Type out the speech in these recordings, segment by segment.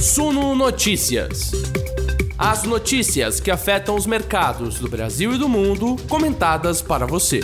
Suno Notícias. As notícias que afetam os mercados do Brasil e do mundo, comentadas para você.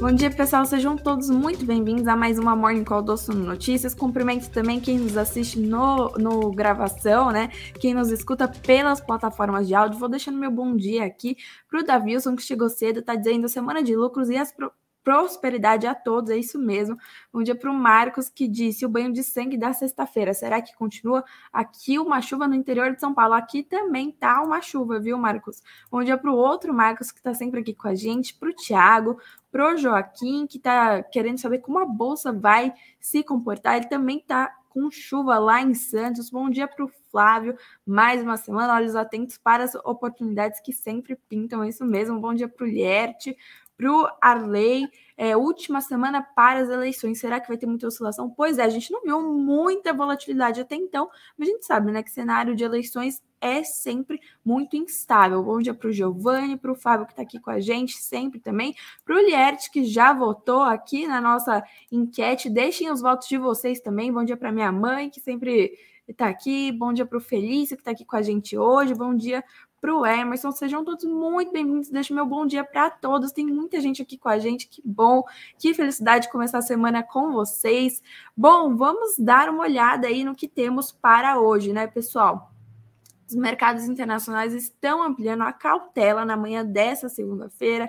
Bom dia, pessoal. Sejam todos muito bem-vindos a mais uma Morning Call do Suno Notícias. Cumprimento também quem nos assiste no, no gravação, né? Quem nos escuta pelas plataformas de áudio. Vou deixando meu bom dia aqui para o Davilson, que chegou cedo, tá dizendo semana de lucros e as pro prosperidade a todos, é isso mesmo. Bom dia para o Marcos, que disse o banho de sangue da sexta-feira. Será que continua? Aqui uma chuva no interior de São Paulo. Aqui também tá uma chuva, viu, Marcos? Bom dia para o outro Marcos, que está sempre aqui com a gente, para o Tiago, para o Joaquim, que está querendo saber como a Bolsa vai se comportar. Ele também está com chuva lá em Santos. Bom dia para o Flávio. Mais uma semana, olhos atentos para as oportunidades que sempre pintam, é isso mesmo. Bom dia para o Lierte para o Arley. É, última semana para as eleições. Será que vai ter muita oscilação? Pois é, a gente não viu muita volatilidade até então, mas a gente sabe né, que cenário de eleições é sempre muito instável. Bom dia para o Giovanni, para o Fábio que está aqui com a gente, sempre também, para o Lierte, que já votou aqui na nossa enquete. Deixem os votos de vocês também. Bom dia para minha mãe, que sempre está aqui. Bom dia para o Felício, que está aqui com a gente hoje. Bom dia para o Emerson. Sejam todos muito bem-vindos. Deixo meu bom dia para todos. Tem muita gente aqui com a gente. Que bom, que felicidade começar a semana com vocês. Bom, vamos dar uma olhada aí no que temos para hoje, né, pessoal? Os mercados internacionais estão ampliando a cautela na manhã dessa segunda-feira,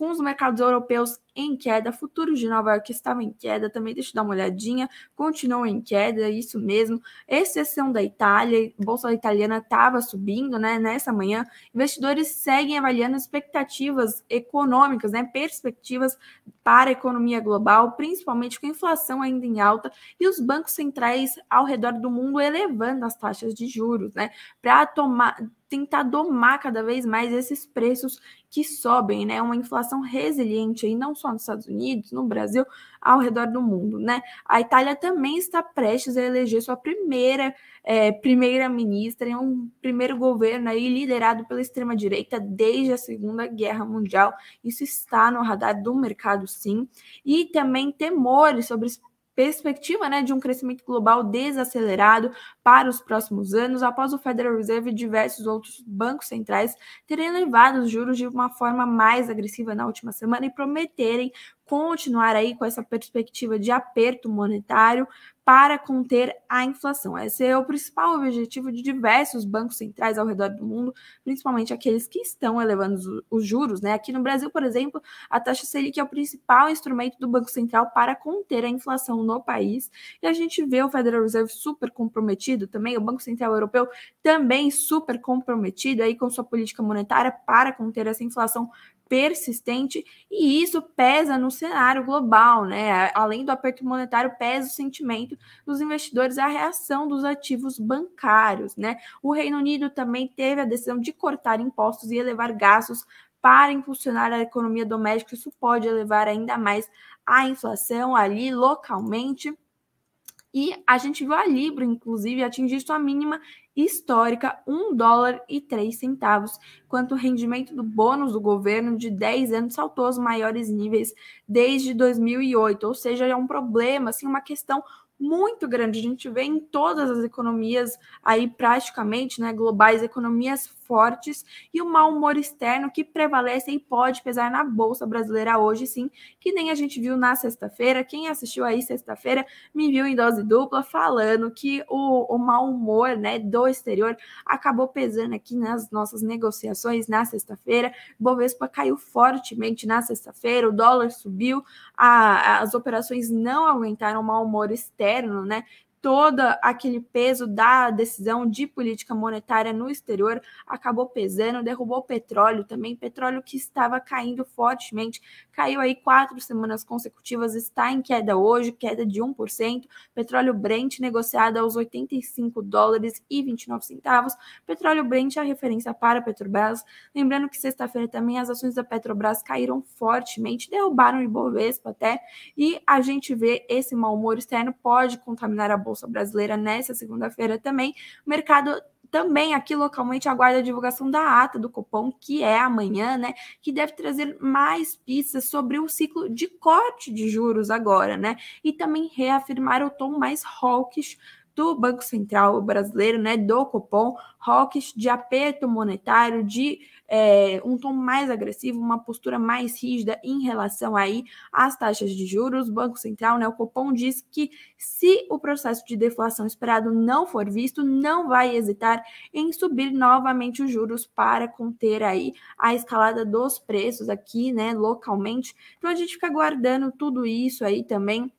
com os mercados europeus em queda, futuros de Nova York estavam em queda, também deixa eu dar uma olhadinha, continuam em queda, isso mesmo, exceção da Itália, bolsa italiana estava subindo, né, nessa manhã, investidores seguem avaliando expectativas econômicas, né, perspectivas para a economia global, principalmente com a inflação ainda em alta e os bancos centrais ao redor do mundo elevando as taxas de juros, né, para tomar tentar domar cada vez mais esses preços que sobem, né? Uma inflação resiliente aí, não só nos Estados Unidos, no Brasil, ao redor do mundo, né? A Itália também está prestes a eleger sua primeira é, primeira-ministra em um primeiro governo aí liderado pela extrema-direita desde a Segunda Guerra Mundial. Isso está no radar do mercado, sim. E também temores sobre perspectiva né, de um crescimento global desacelerado para os próximos anos, após o Federal Reserve e diversos outros bancos centrais terem elevado os juros de uma forma mais agressiva na última semana e prometerem continuar aí com essa perspectiva de aperto monetário para conter a inflação. Esse é o principal objetivo de diversos bancos centrais ao redor do mundo, principalmente aqueles que estão elevando os juros. Né? Aqui no Brasil, por exemplo, a taxa Selic é o principal instrumento do Banco Central para conter a inflação no país. E a gente vê o Federal Reserve super comprometido também, o Banco Central Europeu também super comprometido aí com sua política monetária para conter essa inflação persistente e isso pesa no cenário global, né? Além do aperto monetário, pesa o sentimento dos investidores, a reação dos ativos bancários, né? O Reino Unido também teve a decisão de cortar impostos e elevar gastos para impulsionar a economia doméstica. Isso pode elevar ainda mais a inflação ali localmente. E a gente viu a Libra, inclusive, atingir sua mínima histórica, 1 dólar e 3 centavos, enquanto o rendimento do bônus do governo de 10 anos saltou aos maiores níveis desde 2008, ou seja, é um problema, assim, uma questão muito grande. A gente vê em todas as economias aí praticamente, né, globais, economias fortes e o mau humor externo que prevalece e pode pesar na bolsa brasileira hoje, sim, que nem a gente viu na sexta-feira. Quem assistiu aí sexta-feira me viu em dose dupla falando que o, o mau humor, né, do exterior acabou pesando aqui nas nossas negociações na sexta-feira. Bovespa caiu fortemente na sexta-feira, o dólar subiu, a, as operações não aguentaram o mau humor externo né? Todo aquele peso da decisão de política monetária no exterior acabou pesando, derrubou o petróleo também, petróleo que estava caindo fortemente, caiu aí quatro semanas consecutivas, está em queda hoje, queda de 1%, petróleo Brent negociado aos 85 dólares e 29 centavos, petróleo Brent é a referência para a Petrobras, lembrando que sexta-feira também as ações da Petrobras caíram fortemente, derrubaram o Ibovespa até, e a gente vê esse mau humor externo pode contaminar a Bolsa Brasileira nessa segunda-feira também. O mercado também aqui localmente aguarda a divulgação da ata do Copom, que é amanhã, né? Que deve trazer mais pistas sobre o ciclo de corte de juros agora, né? E também reafirmar o tom mais hawkish do Banco Central brasileiro, né, do Copom, rocks de aperto monetário, de é, um tom mais agressivo, uma postura mais rígida em relação aí às taxas de juros. O Banco Central, né, o Copom diz que se o processo de deflação esperado não for visto, não vai hesitar em subir novamente os juros para conter aí a escalada dos preços aqui, né, localmente. Então a gente fica aguardando tudo isso aí também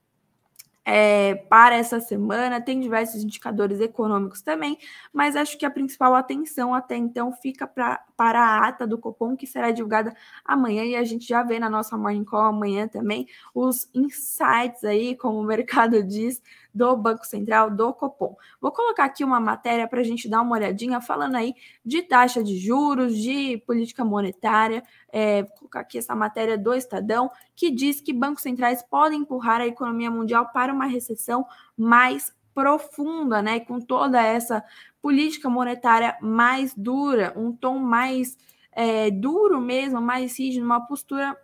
é, para essa semana. Tem diversos indicadores econômicos também, mas acho que a principal atenção até então fica pra, para a ata do Copom, que será divulgada amanhã, e a gente já vê na nossa Morning Call amanhã também os insights aí, como o mercado diz, do Banco Central, do Copom. Vou colocar aqui uma matéria para a gente dar uma olhadinha, falando aí de taxa de juros, de política monetária. É, vou colocar aqui essa matéria do Estadão, que diz que bancos centrais podem empurrar a economia mundial para uma recessão mais profunda, né? Com toda essa política monetária mais dura, um tom mais é, duro mesmo, mais rígido, uma postura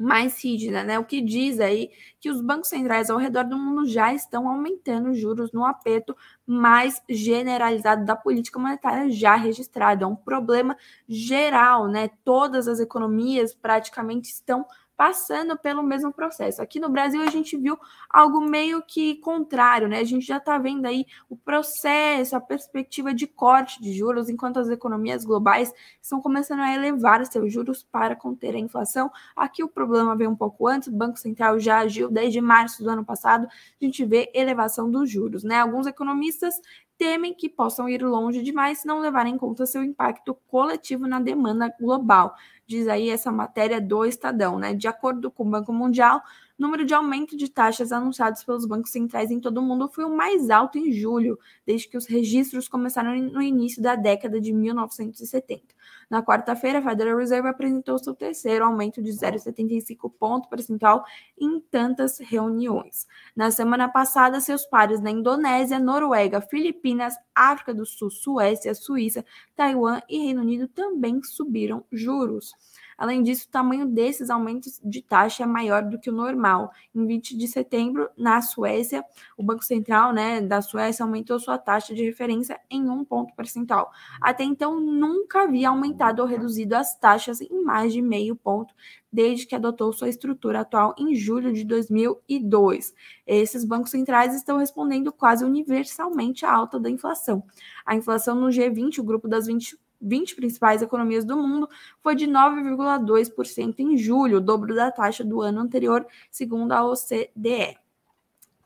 mais rígida, né? O que diz aí que os bancos centrais ao redor do mundo já estão aumentando os juros no aperto mais generalizado da política monetária já registrado. É um problema geral, né? Todas as economias praticamente estão passando pelo mesmo processo. Aqui no Brasil a gente viu algo meio que contrário, né? A gente já está vendo aí o processo, a perspectiva de corte de juros, enquanto as economias globais estão começando a elevar seus juros para conter a inflação. Aqui o problema veio um pouco antes, o Banco Central já agiu desde março do ano passado, a gente vê elevação dos juros, né? Alguns economistas temem que possam ir longe demais se não levarem em conta seu impacto coletivo na demanda global. Diz aí essa matéria do Estadão, né? De acordo com o Banco Mundial, o número de aumento de taxas anunciados pelos bancos centrais em todo o mundo foi o mais alto em julho, desde que os registros começaram no início da década de 1970. Na quarta-feira, a Federal Reserve apresentou seu terceiro aumento de 0,75 ponto percentual em tantas reuniões. Na semana passada, seus pares na Indonésia, Noruega, Filipinas, África do Sul, Suécia, Suíça, Taiwan e Reino Unido também subiram juros. Além disso, o tamanho desses aumentos de taxa é maior do que o normal. Em 20 de setembro, na Suécia, o Banco Central né, da Suécia aumentou sua taxa de referência em um ponto percentual. Até então, nunca havia aumentado ou reduzido as taxas em mais de meio ponto desde que adotou sua estrutura atual em julho de 2002. Esses bancos centrais estão respondendo quase universalmente à alta da inflação. A inflação no G20, o grupo das 20 20 principais economias do mundo foi de 9,2% em julho, o dobro da taxa do ano anterior, segundo a OCDE.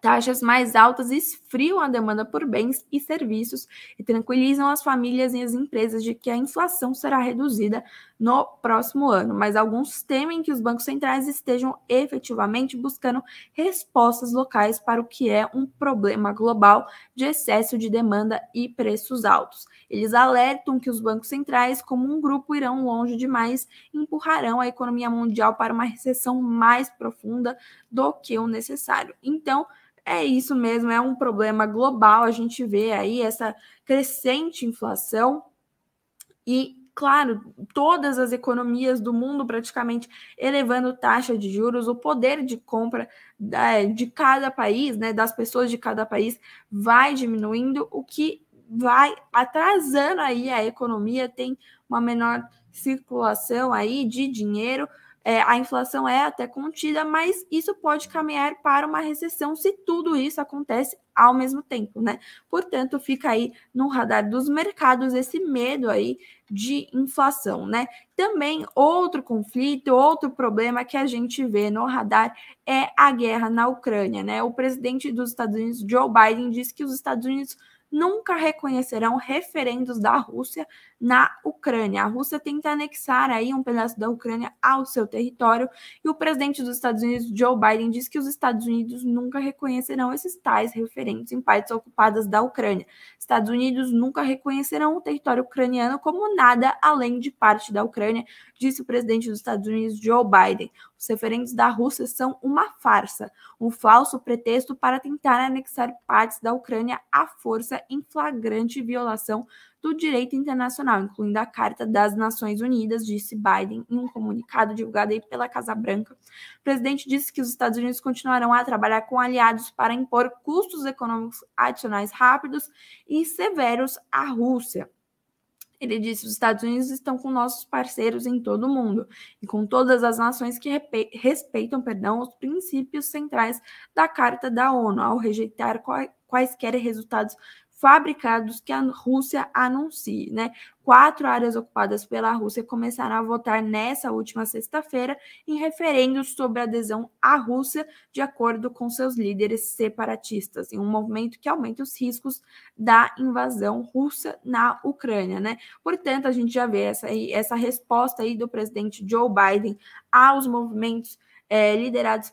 Taxas mais altas esfriam a demanda por bens e serviços e tranquilizam as famílias e as empresas de que a inflação será reduzida no próximo ano, mas alguns temem que os bancos centrais estejam efetivamente buscando respostas locais para o que é um problema global de excesso de demanda e preços altos. Eles alertam que os bancos centrais, como um grupo, irão longe demais e empurrarão a economia mundial para uma recessão mais profunda do que o necessário. Então, é isso mesmo, é um problema global. A gente vê aí essa crescente inflação e claro, todas as economias do mundo praticamente elevando taxa de juros, o poder de compra de cada país, né, das pessoas de cada país vai diminuindo, o que vai atrasando aí a economia, tem uma menor circulação aí de dinheiro, é, a inflação é até contida, mas isso pode caminhar para uma recessão se tudo isso acontece ao mesmo tempo, né? Portanto, fica aí no radar dos mercados esse medo aí de inflação, né? Também outro conflito, outro problema que a gente vê no radar é a guerra na Ucrânia, né? O presidente dos Estados Unidos, Joe Biden, disse que os Estados Unidos nunca reconhecerão referendos da Rússia na Ucrânia. A Rússia tenta anexar aí um pedaço da Ucrânia ao seu território e o presidente dos Estados Unidos, Joe Biden, diz que os Estados Unidos nunca reconhecerão esses tais referentes em partes ocupadas da Ucrânia. Estados Unidos nunca reconhecerão o território ucraniano como nada além de parte da Ucrânia, disse o presidente dos Estados Unidos, Joe Biden. Os referendos da Rússia são uma farsa, um falso pretexto para tentar anexar partes da Ucrânia à força em flagrante violação do direito internacional, incluindo a Carta das Nações Unidas, disse Biden em um comunicado divulgado pela Casa Branca. O presidente disse que os Estados Unidos continuarão a trabalhar com aliados para impor custos econômicos adicionais rápidos e severos à Rússia. Ele disse: os Estados Unidos estão com nossos parceiros em todo o mundo e com todas as nações que respeitam perdão, os princípios centrais da Carta da ONU, ao rejeitar quaisquer resultados fabricados que a Rússia anuncie, né? Quatro áreas ocupadas pela Rússia começaram a votar nessa última sexta-feira em referendos sobre adesão à Rússia, de acordo com seus líderes separatistas, em um movimento que aumenta os riscos da invasão russa na Ucrânia, né? Portanto, a gente já vê essa, essa resposta aí do presidente Joe Biden aos movimentos é, liderados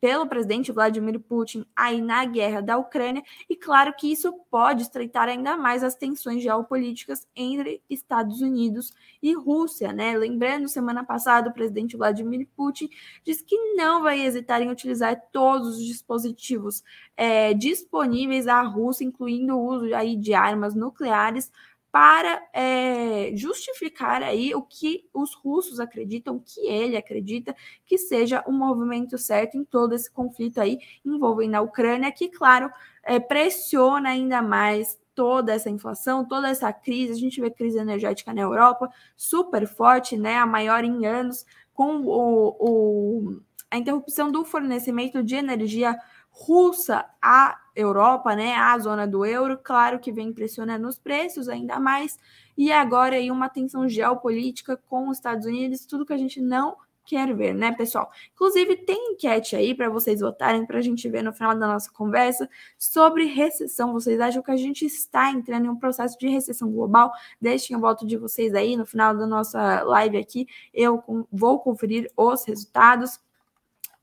pelo presidente Vladimir Putin aí na guerra da Ucrânia, e claro que isso pode estreitar ainda mais as tensões geopolíticas entre Estados Unidos e Rússia, né? Lembrando, semana passada, o presidente Vladimir Putin disse que não vai hesitar em utilizar todos os dispositivos é, disponíveis à Rússia, incluindo o uso aí de armas nucleares, para é, justificar aí o que os russos acreditam, que ele acredita que seja o um movimento certo em todo esse conflito aí envolvendo a Ucrânia, que, claro, é, pressiona ainda mais toda essa inflação, toda essa crise. A gente vê crise energética na Europa super forte, né? A maior em anos, com o, o a interrupção do fornecimento de energia russa à Europa, né, à zona do euro, claro que vem pressionando os preços ainda mais, e agora aí uma tensão geopolítica com os Estados Unidos, tudo que a gente não quer ver, né, pessoal? Inclusive, tem enquete aí para vocês votarem, para a gente ver no final da nossa conversa sobre recessão. Vocês acham que a gente está entrando em um processo de recessão global? Deixem o voto de vocês aí no final da nossa live aqui. Eu vou conferir os resultados.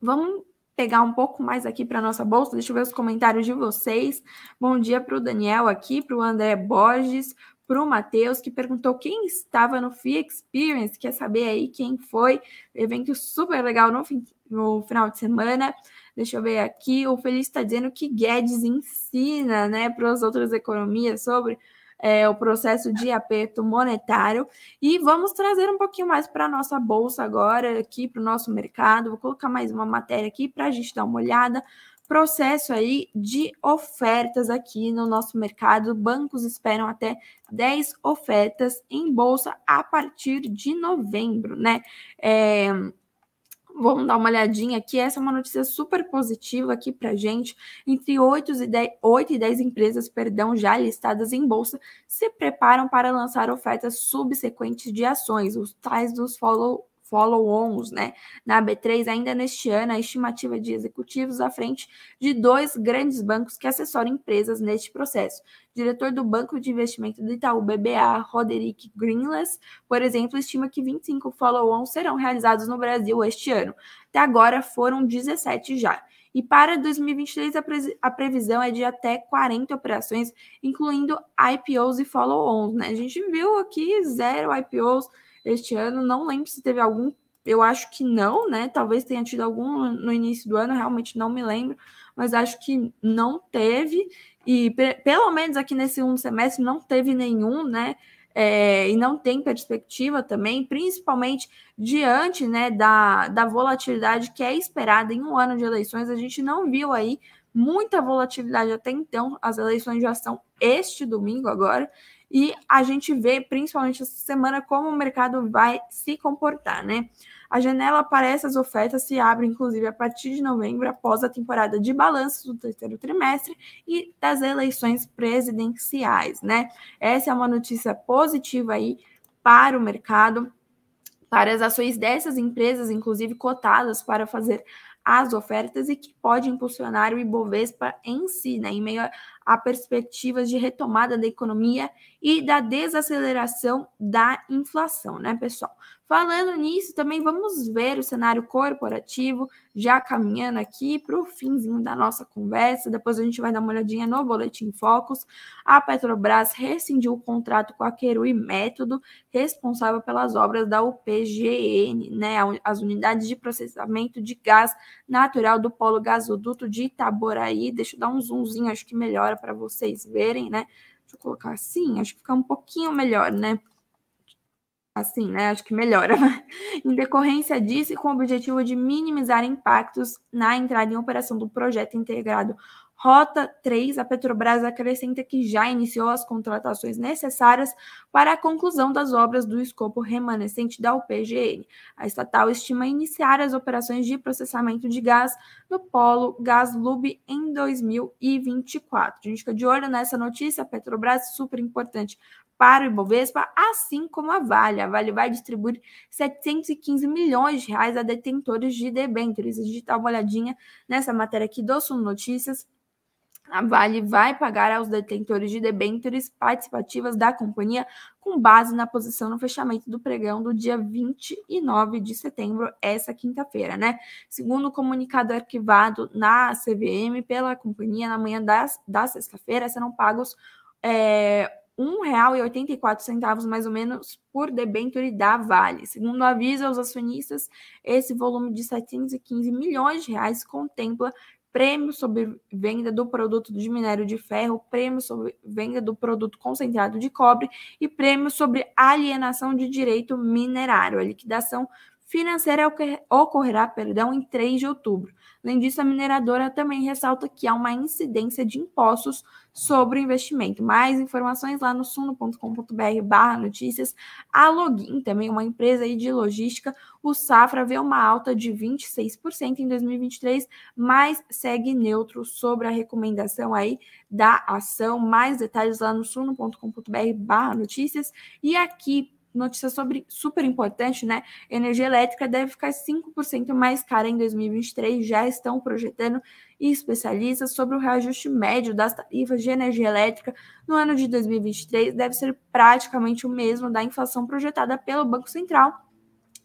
Vamos pegar um pouco mais aqui para nossa bolsa. Deixa eu ver os comentários de vocês. Bom dia para o Daniel aqui, para o André Borges, para o Matheus, que perguntou quem estava no FIA Experience. Quer saber aí quem foi? Evento super legal no, fim, no final de semana. Deixa eu ver aqui. O Feliz está dizendo que Guedes ensina né, para as outras economias sobre é, o processo de aperto monetário. E vamos trazer um pouquinho mais para a nossa bolsa agora, aqui para o nosso mercado. Vou colocar mais uma matéria aqui para a gente dar uma olhada. Processo aí de ofertas aqui no nosso mercado. Bancos esperam até 10 ofertas em bolsa a partir de novembro, né? É, Vamos dar uma olhadinha aqui. Essa é uma notícia super positiva aqui para gente. Entre 8 e, 10, 8 e 10 empresas perdão, já listadas em bolsa se preparam para lançar ofertas subsequentes de ações, os tais dos follow follow-ons, né? Na B3, ainda neste ano, a estimativa de executivos à frente de dois grandes bancos que assessoram empresas neste processo. O diretor do Banco de Investimento do Itaú BBA, Roderick Greenless, por exemplo, estima que 25 follow-ons serão realizados no Brasil este ano. Até agora foram 17 já. E para 2023, a, pre a, previsão é de até 40 operações, incluindo IPOs e follow-ons. Né? A gente viu aqui zero IPOs este ano. Não lembro se teve algum, eu acho que não, né? Talvez tenha tido algum no início do ano, realmente não me lembro, mas acho que não teve. E pelo menos aqui nesse segundo semestre não teve nenhum, né? É, e não tem perspectiva também, principalmente diante né, da, da volatilidade que é esperada em um ano de eleições. A gente não viu aí muita volatilidade até então, as eleições já são este domingo agora, e a gente vê, principalmente essa semana, como o mercado vai se comportar, né? A janela para essas ofertas se abre, inclusive, a partir de novembro, após a temporada de balanços do terceiro trimestre e das eleições presidenciais, né? Essa é uma notícia positiva aí para o mercado, para as ações dessas empresas, inclusive cotadas para fazer as ofertas e que pode impulsionar o Ibovespa em si, né, em meio a, perspectivas de retomada da economia e da desaceleração da inflação, né, pessoal? Falando nisso, também vamos ver o cenário corporativo, já caminhando aqui para o finzinho da nossa conversa. Depois a gente vai dar uma olhadinha no Boletim Focus. A Petrobras rescindiu o contrato com a Querui Método, responsável pelas obras da UPGN, né, as unidades de processamento de gás natural do polo gasoduto de Itaboraí. Deixa eu dar um zoomzinho, acho que melhora para vocês verem, né? Deixa eu colocar assim, acho que fica um pouquinho melhor, né? Assim, né? Acho que melhora. em decorrência disso, e com o objetivo de minimizar impactos na entrada em operação do projeto integrado Rota 3, a Petrobras acrescenta que já iniciou as contratações necessárias para a conclusão das obras do escopo remanescente da UPGN. A estatal estima iniciar as operações de processamento de gás no polo Gaslub em 2024. A gente fica de olho nessa notícia, a Petrobras super importante para o Ibovespa, assim como a Vale. A Vale vai distribuir 715 milhões de reais a detentores de debêntures. A gente dá uma olhadinha nessa matéria aqui do Sul Notícias. A Vale vai pagar aos detentores de debêntures participativas da companhia com base na posição no fechamento do pregão do dia 29 de setembro, essa quinta-feira, né? Segundo o comunicado arquivado na CVM pela companhia, na manhã das, da sexta-feira serão pagos é, R$ 1,84 mais ou menos por debênture da Vale. Segundo avisa aos acionistas, esse volume de 715 milhões de reais contempla prêmio sobre venda do produto de minério de ferro, prêmio sobre venda do produto concentrado de cobre e prêmio sobre alienação de direito minerário. A liquidação financeira ocorrerá perdão, em 3 de outubro. Além disso, a mineradora também ressalta que há uma incidência de impostos sobre o investimento. Mais informações lá no suno.com.br barra notícias. A Login, também uma empresa de logística, o Safra vê uma alta de 26% em 2023, mas segue neutro sobre a recomendação aí da ação. Mais detalhes lá no suno.com.br barra notícias. E aqui, notícia sobre super importante, né? Energia elétrica deve ficar 5% mais cara em 2023. Já estão projetando especialistas sobre o reajuste médio das tarifas de energia elétrica no ano de 2023 deve ser praticamente o mesmo da inflação projetada pelo Banco Central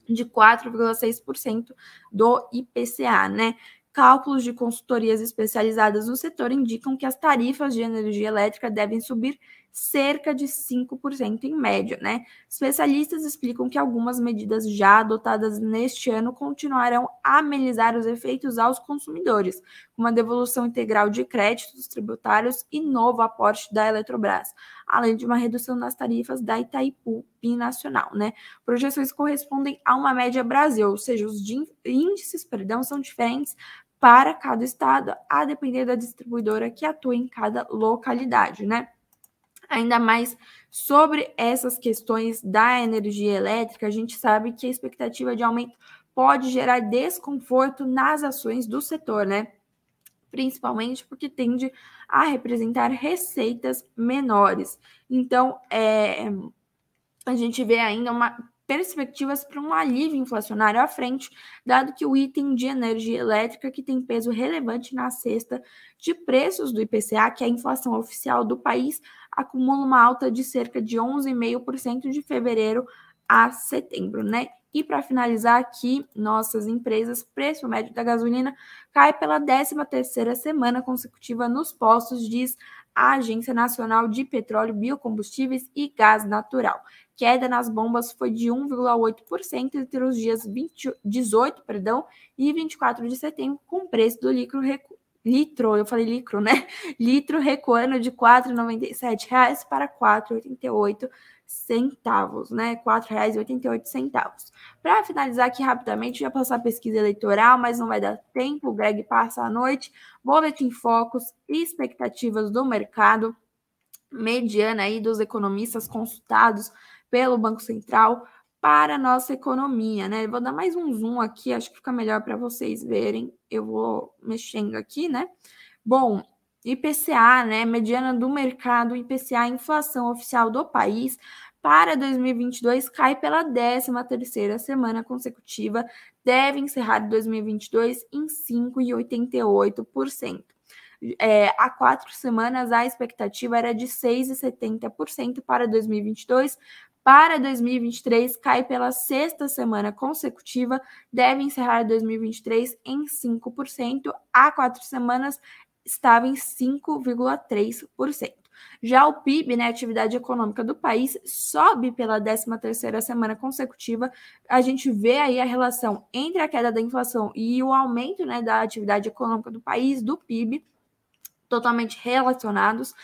de 4,6% do IPCA, né? Cálculos de consultorias especializadas no setor indicam que as tarifas de energia elétrica devem subir cerca de 5% em média, né? Especialistas explicam que algumas medidas já adotadas neste ano continuarão a amenizar os efeitos aos consumidores, como a devolução integral de créditos tributários e novo aporte da Eletrobras, além de uma redução nas tarifas da Itaipu Binacional, né? Projeções correspondem a uma média Brasil, ou seja, os índices, perdão, são diferentes para cada estado, a depender da distribuidora que atua em cada localidade, né? Ainda mais sobre essas questões da energia elétrica, a gente sabe que a expectativa de aumento pode gerar desconforto nas ações do setor, né? Principalmente porque tende a representar receitas menores. Então, é, a gente vê ainda uma perspectivas para um alívio inflacionário à frente, dado que o item de energia elétrica, que tem peso relevante na cesta de preços do IPCA, que é a inflação oficial do país, acumula uma alta de cerca de 11,5% de fevereiro a setembro, né? E para finalizar aqui, nossas empresas, preço médio da gasolina cai pela 13ª semana consecutiva nos postos, diz a Agência Nacional de Petróleo, Biocombustíveis e Gás Natural queda nas bombas foi de 1,8% entre os dias 20, 18 perdão, e 24 de setembro, com o preço do litro, recu... litro, eu falei litro, né? Litro recuando de R$ 4,97 para R$ 4,88 centavos, né? R$ 4,88. Para finalizar aqui rapidamente, já passar a pesquisa eleitoral, mas não vai dar tempo, o Greg passa a noite. Boletim Focus, expectativas do mercado, mediana aí dos economistas consultados pelo Banco Central para a nossa economia, né? Vou dar mais um zoom aqui, acho que fica melhor para vocês verem. Eu vou mexendo aqui, né? Bom, IPCA, né? Mediana do mercado, IPCA, inflação oficial do país para 2022 cai pela 13 terceira semana consecutiva, deve encerrar 2022 em 5,88%. É, há quatro semanas, a expectativa era de 6,70% para 2022. Para 2023, cai pela sexta semana consecutiva, deve encerrar 2023 em 5%. Há quatro semanas, estava em 5,3%. Já o PIB, né, atividade econômica do país, sobe pela 13ª semana consecutiva. A gente vê aí a relação entre a queda da inflação e o aumento, né, da atividade econômica do país, do PIB, totalmente relacionados.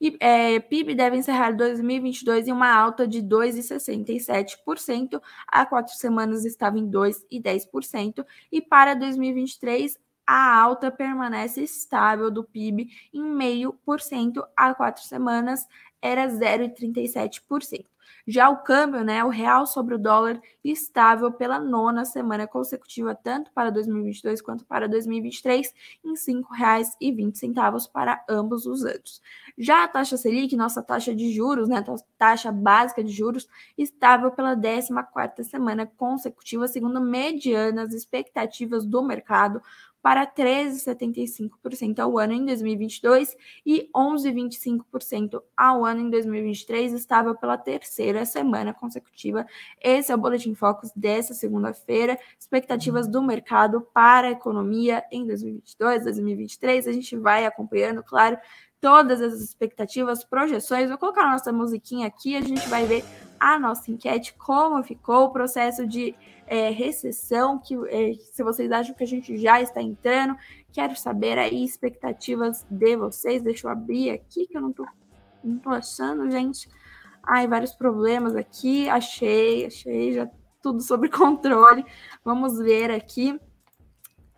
E é, PIB deve encerrar 2022 em uma alta de 2,67%. Há quatro semanas estava em 2,10%. E para 2023, a alta permanece estável do PIB em 0,5% há quatro semanas, era 0,37%. Já o câmbio, né, o real sobre o dólar, estável pela nona semana consecutiva, tanto para 2022 quanto para 2023, em R$ 5,20 para ambos os anos. Já a taxa Selic, nossa taxa de juros, né, taxa básica de juros, estável pela 14ª semana consecutiva, segundo medianas expectativas do mercado, para 13,75% ao ano em 2022 e 11,25% ao ano em 2023, estável pela terceira semana consecutiva. Esse é o Boletim Focus dessa segunda-feira. Expectativas do mercado para a economia em 2022, 2023. A gente vai acompanhando, claro, todas as expectativas, projeções. Vou colocar a nossa musiquinha aqui, a gente vai ver a nossa enquete, como ficou o processo de é, recessão, que é, se vocês acham que a gente já está entrando, quero saber aí expectativas de vocês. Deixa eu abrir aqui, que eu não tô, não tô achando, gente. Ai, vários problemas aqui. Achei, achei, já tudo sob controle. Vamos ver aqui.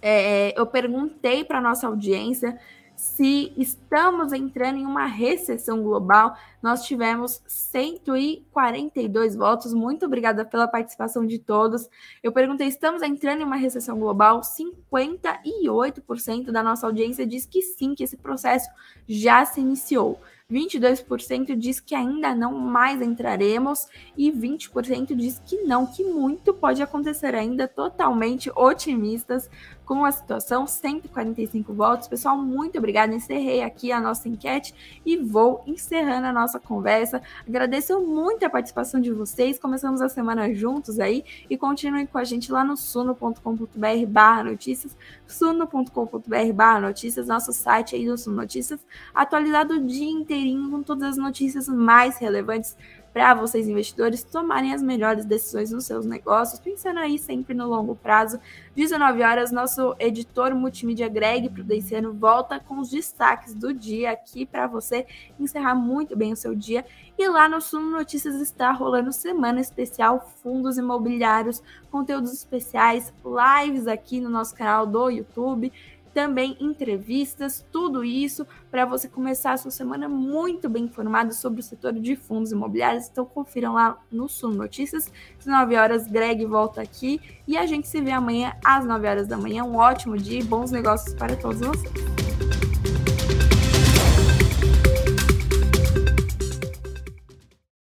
É, eu perguntei para nossa audiência se estamos entrando em uma recessão global. Nós tivemos 142 votos. Muito obrigada pela participação de todos. Eu perguntei: estamos entrando em uma recessão global? 58% da nossa audiência diz que sim, que esse processo já se iniciou. 22% diz que ainda não mais entraremos e 20% diz que não, que muito pode acontecer ainda, totalmente otimistas com a situação, 145 votos. Pessoal, muito obrigada. Encerrei aqui a nossa enquete e vou encerrando a nossa conversa. Agradeço muito a participação de vocês. Começamos a semana juntos aí e continuem com a gente lá no suno.com.br barra notícias, suno.com.br barra notícias, nosso site aí do Suno Notícias, atualizado o dia inteirinho com todas as notícias mais relevantes para vocês investidores tomarem as melhores decisões nos seus negócios, pensando aí sempre no longo prazo. 19 horas, nosso editor multimídia Greg Prudenciano volta com os destaques do dia aqui para você encerrar muito bem o seu dia. E lá no Sumo Notícias está rolando semana especial Fundos Imobiliários, conteúdos especiais, lives aqui no nosso canal do YouTube também entrevistas, tudo isso para você começar a sua semana muito bem informado sobre o setor de fundos imobiliários. Então confiram lá no Sul Notícias. Às 9 horas, Greg volta aqui e a gente se vê amanhã às 9 horas da manhã. Um ótimo dia e bons negócios para todos vocês.